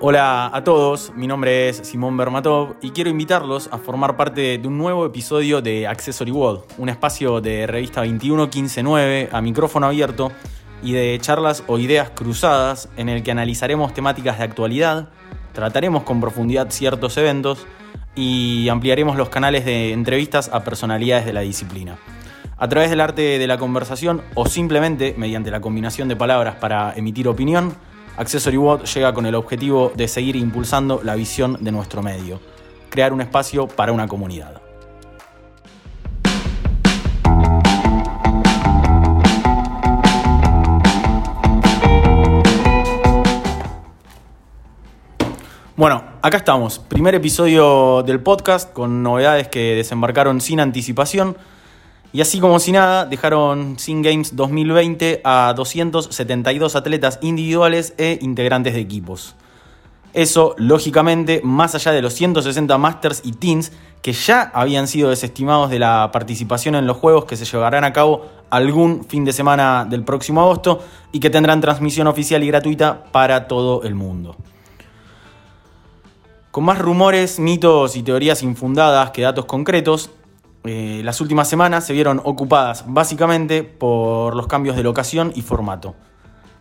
Hola a todos, mi nombre es Simón Bermatov y quiero invitarlos a formar parte de un nuevo episodio de Accessory World, un espacio de revista 21159 a micrófono abierto y de charlas o ideas cruzadas en el que analizaremos temáticas de actualidad, trataremos con profundidad ciertos eventos y ampliaremos los canales de entrevistas a personalidades de la disciplina. A través del arte de la conversación o simplemente mediante la combinación de palabras para emitir opinión, Accessory Watt llega con el objetivo de seguir impulsando la visión de nuestro medio, crear un espacio para una comunidad. Bueno, acá estamos, primer episodio del podcast con novedades que desembarcaron sin anticipación y así como si nada, dejaron Sin Games 2020 a 272 atletas individuales e integrantes de equipos. Eso, lógicamente, más allá de los 160 Masters y Teens que ya habían sido desestimados de la participación en los juegos que se llevarán a cabo algún fin de semana del próximo agosto y que tendrán transmisión oficial y gratuita para todo el mundo. Con más rumores, mitos y teorías infundadas que datos concretos, eh, las últimas semanas se vieron ocupadas básicamente por los cambios de locación y formato.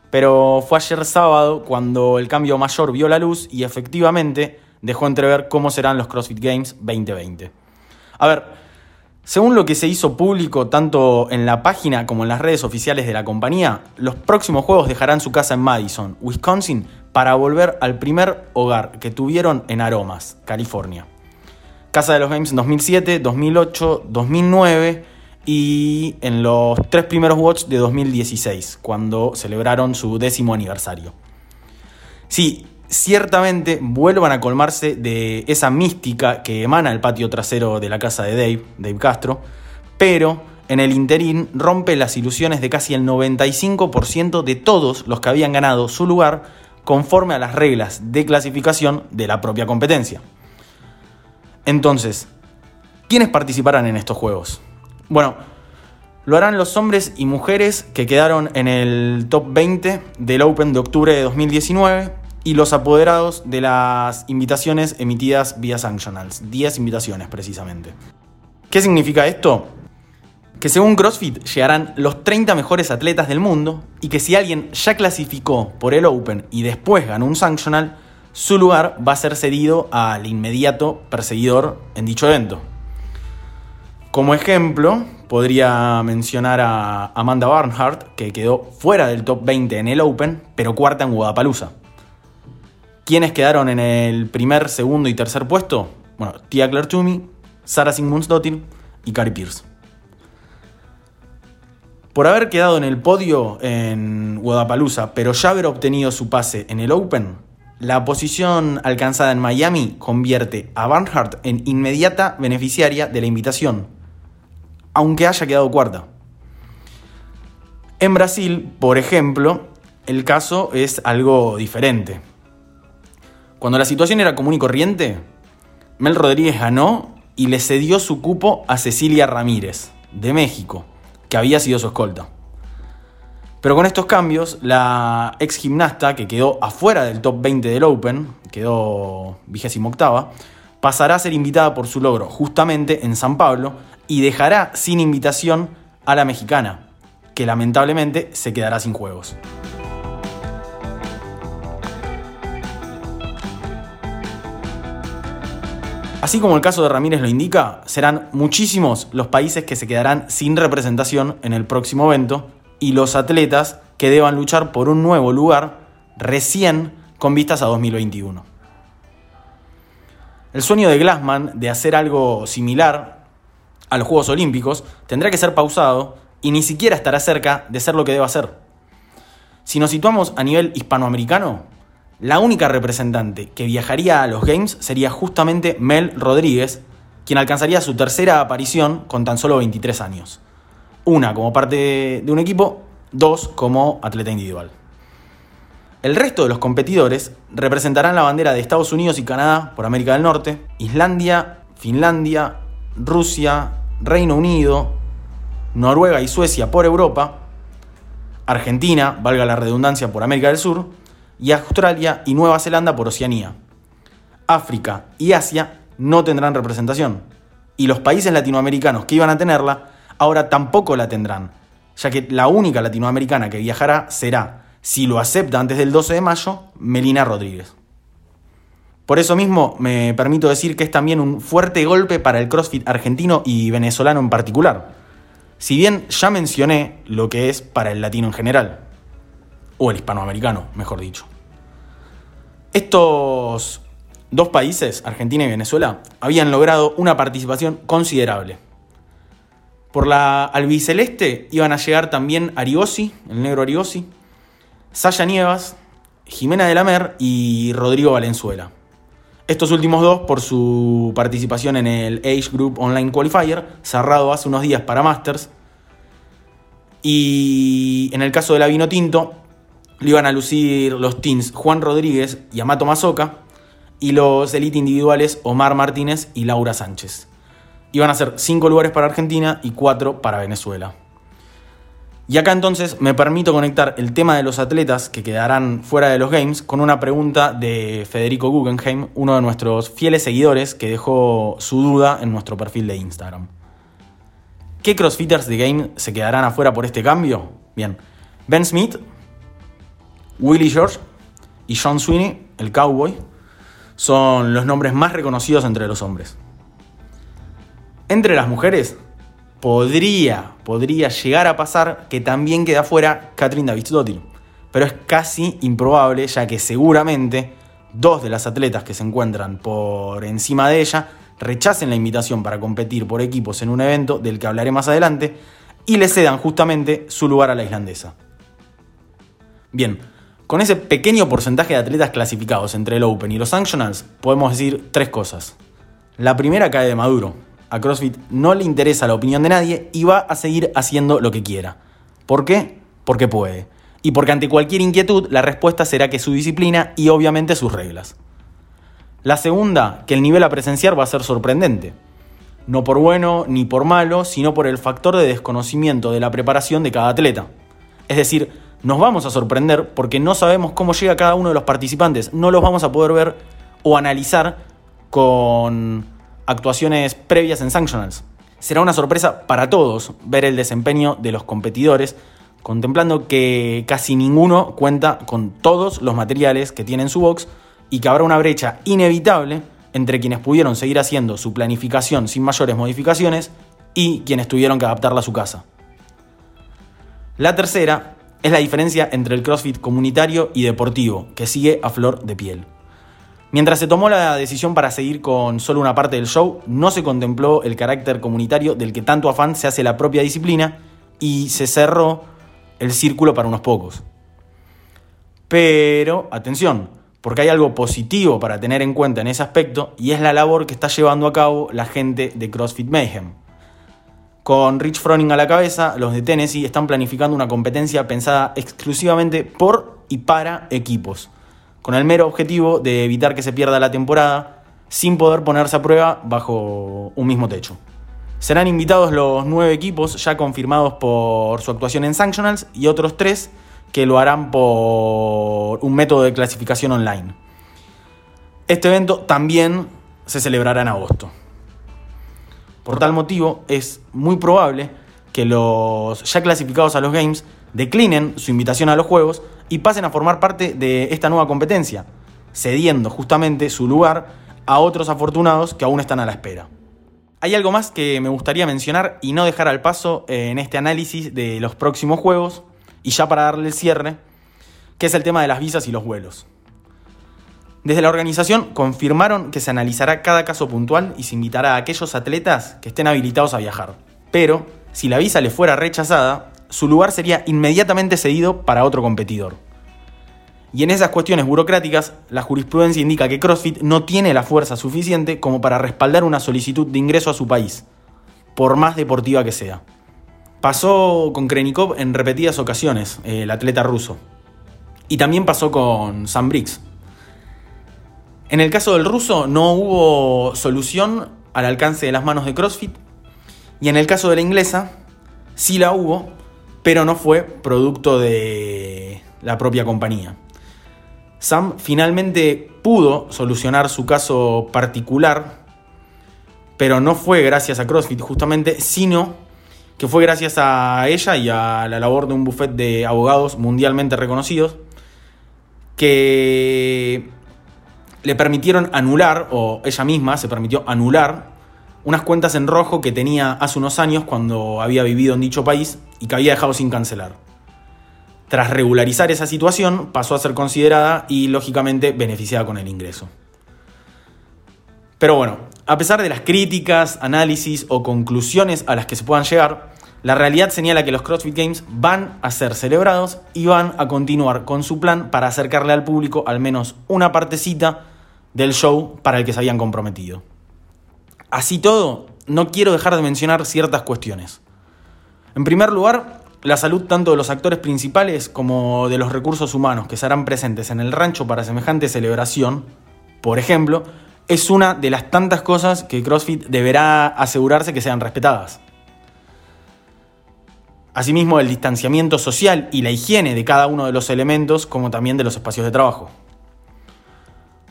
Pero fue ayer sábado cuando el cambio mayor vio la luz y efectivamente dejó entrever cómo serán los CrossFit Games 2020. A ver, según lo que se hizo público tanto en la página como en las redes oficiales de la compañía, los próximos juegos dejarán su casa en Madison, Wisconsin, para volver al primer hogar que tuvieron en Aromas, California. Casa de los Games en 2007, 2008, 2009 y en los tres primeros Watch de 2016, cuando celebraron su décimo aniversario. Sí, ciertamente vuelvan a colmarse de esa mística que emana el patio trasero de la casa de Dave, Dave Castro, pero en el interín rompe las ilusiones de casi el 95% de todos los que habían ganado su lugar conforme a las reglas de clasificación de la propia competencia. Entonces, ¿quiénes participarán en estos juegos? Bueno, lo harán los hombres y mujeres que quedaron en el top 20 del Open de octubre de 2019 y los apoderados de las invitaciones emitidas vía Sanctionals. 10 invitaciones precisamente. ¿Qué significa esto? Que según CrossFit llegarán los 30 mejores atletas del mundo y que si alguien ya clasificó por el Open y después ganó un Sanctional, su lugar va a ser cedido al inmediato perseguidor en dicho evento. Como ejemplo, podría mencionar a Amanda Barnhart, que quedó fuera del top 20 en el Open, pero cuarta en Guadalajara. ¿Quiénes quedaron en el primer, segundo y tercer puesto? Bueno, Tia Claire Toomey, Sarah Sigmundsdottir y Carrie Pierce. Por haber quedado en el podio en Guadalajara, pero ya haber obtenido su pase en el Open, la posición alcanzada en Miami convierte a Barnhart en inmediata beneficiaria de la invitación, aunque haya quedado cuarta. En Brasil, por ejemplo, el caso es algo diferente. Cuando la situación era común y corriente, Mel Rodríguez ganó y le cedió su cupo a Cecilia Ramírez, de México, que había sido su escolta. Pero con estos cambios, la ex gimnasta, que quedó afuera del top 20 del Open, quedó vigésimo octava, pasará a ser invitada por su logro justamente en San Pablo y dejará sin invitación a la mexicana, que lamentablemente se quedará sin juegos. Así como el caso de Ramírez lo indica, serán muchísimos los países que se quedarán sin representación en el próximo evento y los atletas que deban luchar por un nuevo lugar recién con vistas a 2021. El sueño de Glassman de hacer algo similar a los Juegos Olímpicos tendrá que ser pausado y ni siquiera estará cerca de ser lo que deba hacer. Si nos situamos a nivel hispanoamericano, la única representante que viajaría a los Games sería justamente Mel Rodríguez, quien alcanzaría su tercera aparición con tan solo 23 años. Una como parte de un equipo, dos como atleta individual. El resto de los competidores representarán la bandera de Estados Unidos y Canadá por América del Norte, Islandia, Finlandia, Rusia, Reino Unido, Noruega y Suecia por Europa, Argentina, valga la redundancia, por América del Sur, y Australia y Nueva Zelanda por Oceanía. África y Asia no tendrán representación. Y los países latinoamericanos que iban a tenerla ahora tampoco la tendrán, ya que la única latinoamericana que viajará será, si lo acepta antes del 12 de mayo, Melina Rodríguez. Por eso mismo me permito decir que es también un fuerte golpe para el CrossFit argentino y venezolano en particular. Si bien ya mencioné lo que es para el latino en general, o el hispanoamericano, mejor dicho. Estos dos países, Argentina y Venezuela, habían logrado una participación considerable. Por la albiceleste iban a llegar también Arigosi, el negro Arigosi, Saya Nievas, Jimena de la Mer y Rodrigo Valenzuela. Estos últimos dos por su participación en el Age Group Online Qualifier, cerrado hace unos días para Masters. Y en el caso de la Vino Tinto, le iban a lucir los teams Juan Rodríguez y Amato Mazoca, y los elite individuales Omar Martínez y Laura Sánchez. Iban a ser cinco lugares para Argentina y cuatro para Venezuela. Y acá entonces me permito conectar el tema de los atletas que quedarán fuera de los Games con una pregunta de Federico Guggenheim, uno de nuestros fieles seguidores que dejó su duda en nuestro perfil de Instagram. ¿Qué crossfitters de Game se quedarán afuera por este cambio? Bien, Ben Smith, Willie George y John Sweeney, el cowboy, son los nombres más reconocidos entre los hombres. Entre las mujeres, podría, podría llegar a pasar que también queda fuera Catherine Davidsdottir, pero es casi improbable ya que seguramente dos de las atletas que se encuentran por encima de ella rechacen la invitación para competir por equipos en un evento del que hablaré más adelante y le cedan justamente su lugar a la islandesa. Bien, con ese pequeño porcentaje de atletas clasificados entre el Open y los Sanctionals, podemos decir tres cosas. La primera cae de Maduro, a CrossFit no le interesa la opinión de nadie y va a seguir haciendo lo que quiera. ¿Por qué? Porque puede. Y porque ante cualquier inquietud la respuesta será que su disciplina y obviamente sus reglas. La segunda, que el nivel a presenciar va a ser sorprendente. No por bueno ni por malo, sino por el factor de desconocimiento de la preparación de cada atleta. Es decir, nos vamos a sorprender porque no sabemos cómo llega cada uno de los participantes. No los vamos a poder ver o analizar con actuaciones previas en Sanctionals. Será una sorpresa para todos ver el desempeño de los competidores, contemplando que casi ninguno cuenta con todos los materiales que tiene en su box y que habrá una brecha inevitable entre quienes pudieron seguir haciendo su planificación sin mayores modificaciones y quienes tuvieron que adaptarla a su casa. La tercera es la diferencia entre el CrossFit comunitario y deportivo, que sigue a flor de piel. Mientras se tomó la decisión para seguir con solo una parte del show, no se contempló el carácter comunitario del que tanto afán se hace la propia disciplina y se cerró el círculo para unos pocos. Pero, atención, porque hay algo positivo para tener en cuenta en ese aspecto y es la labor que está llevando a cabo la gente de CrossFit Mayhem. Con Rich Froning a la cabeza, los de Tennessee están planificando una competencia pensada exclusivamente por y para equipos con el mero objetivo de evitar que se pierda la temporada sin poder ponerse a prueba bajo un mismo techo. Serán invitados los nueve equipos ya confirmados por su actuación en Sanctionals y otros tres que lo harán por un método de clasificación online. Este evento también se celebrará en agosto. Por tal motivo, es muy probable que los ya clasificados a los Games declinen su invitación a los Juegos y pasen a formar parte de esta nueva competencia, cediendo justamente su lugar a otros afortunados que aún están a la espera. Hay algo más que me gustaría mencionar y no dejar al paso en este análisis de los próximos juegos, y ya para darle el cierre, que es el tema de las visas y los vuelos. Desde la organización confirmaron que se analizará cada caso puntual y se invitará a aquellos atletas que estén habilitados a viajar. Pero, si la visa le fuera rechazada, su lugar sería inmediatamente cedido para otro competidor. Y en esas cuestiones burocráticas, la jurisprudencia indica que CrossFit no tiene la fuerza suficiente como para respaldar una solicitud de ingreso a su país, por más deportiva que sea. Pasó con Krenikov en repetidas ocasiones, el atleta ruso. Y también pasó con Sam Briggs. En el caso del ruso no hubo solución al alcance de las manos de CrossFit. Y en el caso de la inglesa, sí la hubo, pero no fue producto de la propia compañía. Sam finalmente pudo solucionar su caso particular, pero no fue gracias a CrossFit justamente, sino que fue gracias a ella y a la labor de un buffet de abogados mundialmente reconocidos que le permitieron anular, o ella misma se permitió anular, unas cuentas en rojo que tenía hace unos años cuando había vivido en dicho país y que había dejado sin cancelar. Tras regularizar esa situación, pasó a ser considerada y lógicamente beneficiada con el ingreso. Pero bueno, a pesar de las críticas, análisis o conclusiones a las que se puedan llegar, la realidad señala que los CrossFit Games van a ser celebrados y van a continuar con su plan para acercarle al público al menos una partecita del show para el que se habían comprometido. Así todo, no quiero dejar de mencionar ciertas cuestiones. En primer lugar, la salud tanto de los actores principales como de los recursos humanos que serán presentes en el rancho para semejante celebración, por ejemplo, es una de las tantas cosas que CrossFit deberá asegurarse que sean respetadas. Asimismo, el distanciamiento social y la higiene de cada uno de los elementos, como también de los espacios de trabajo.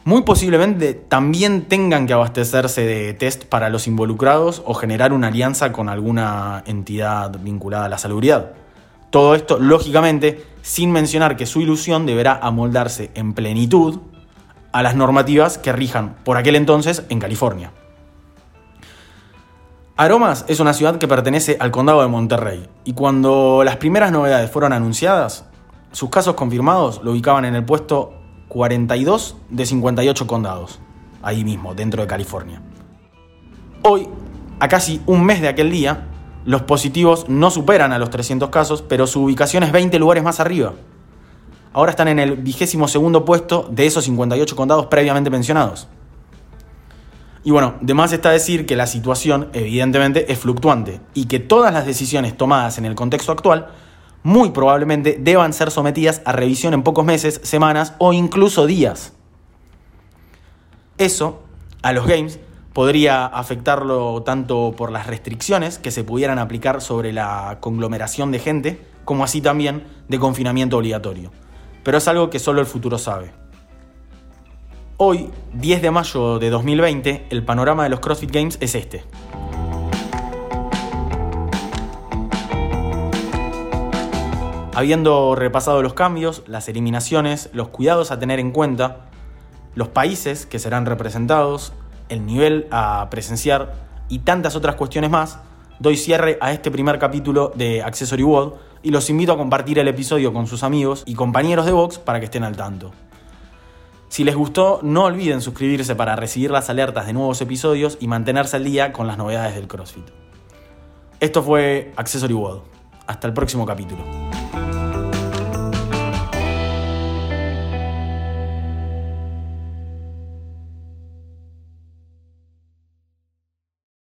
Muy posiblemente también tengan que abastecerse de test para los involucrados o generar una alianza con alguna entidad vinculada a la salubridad. Todo esto, lógicamente, sin mencionar que su ilusión deberá amoldarse en plenitud a las normativas que rijan por aquel entonces en California. Aromas es una ciudad que pertenece al condado de Monterrey y cuando las primeras novedades fueron anunciadas, sus casos confirmados lo ubicaban en el puesto 42 de 58 condados, ahí mismo, dentro de California. Hoy, a casi un mes de aquel día, los positivos no superan a los 300 casos, pero su ubicación es 20 lugares más arriba. Ahora están en el vigésimo segundo puesto de esos 58 condados previamente mencionados. Y bueno, de más está decir que la situación evidentemente es fluctuante y que todas las decisiones tomadas en el contexto actual muy probablemente deban ser sometidas a revisión en pocos meses, semanas o incluso días. Eso, a los games, podría afectarlo tanto por las restricciones que se pudieran aplicar sobre la conglomeración de gente, como así también de confinamiento obligatorio. Pero es algo que solo el futuro sabe. Hoy, 10 de mayo de 2020, el panorama de los CrossFit Games es este. Habiendo repasado los cambios, las eliminaciones, los cuidados a tener en cuenta, los países que serán representados, el nivel a presenciar y tantas otras cuestiones más, doy cierre a este primer capítulo de Accessory World y los invito a compartir el episodio con sus amigos y compañeros de Vox para que estén al tanto. Si les gustó, no olviden suscribirse para recibir las alertas de nuevos episodios y mantenerse al día con las novedades del CrossFit. Esto fue Accessory World. Hasta el próximo capítulo.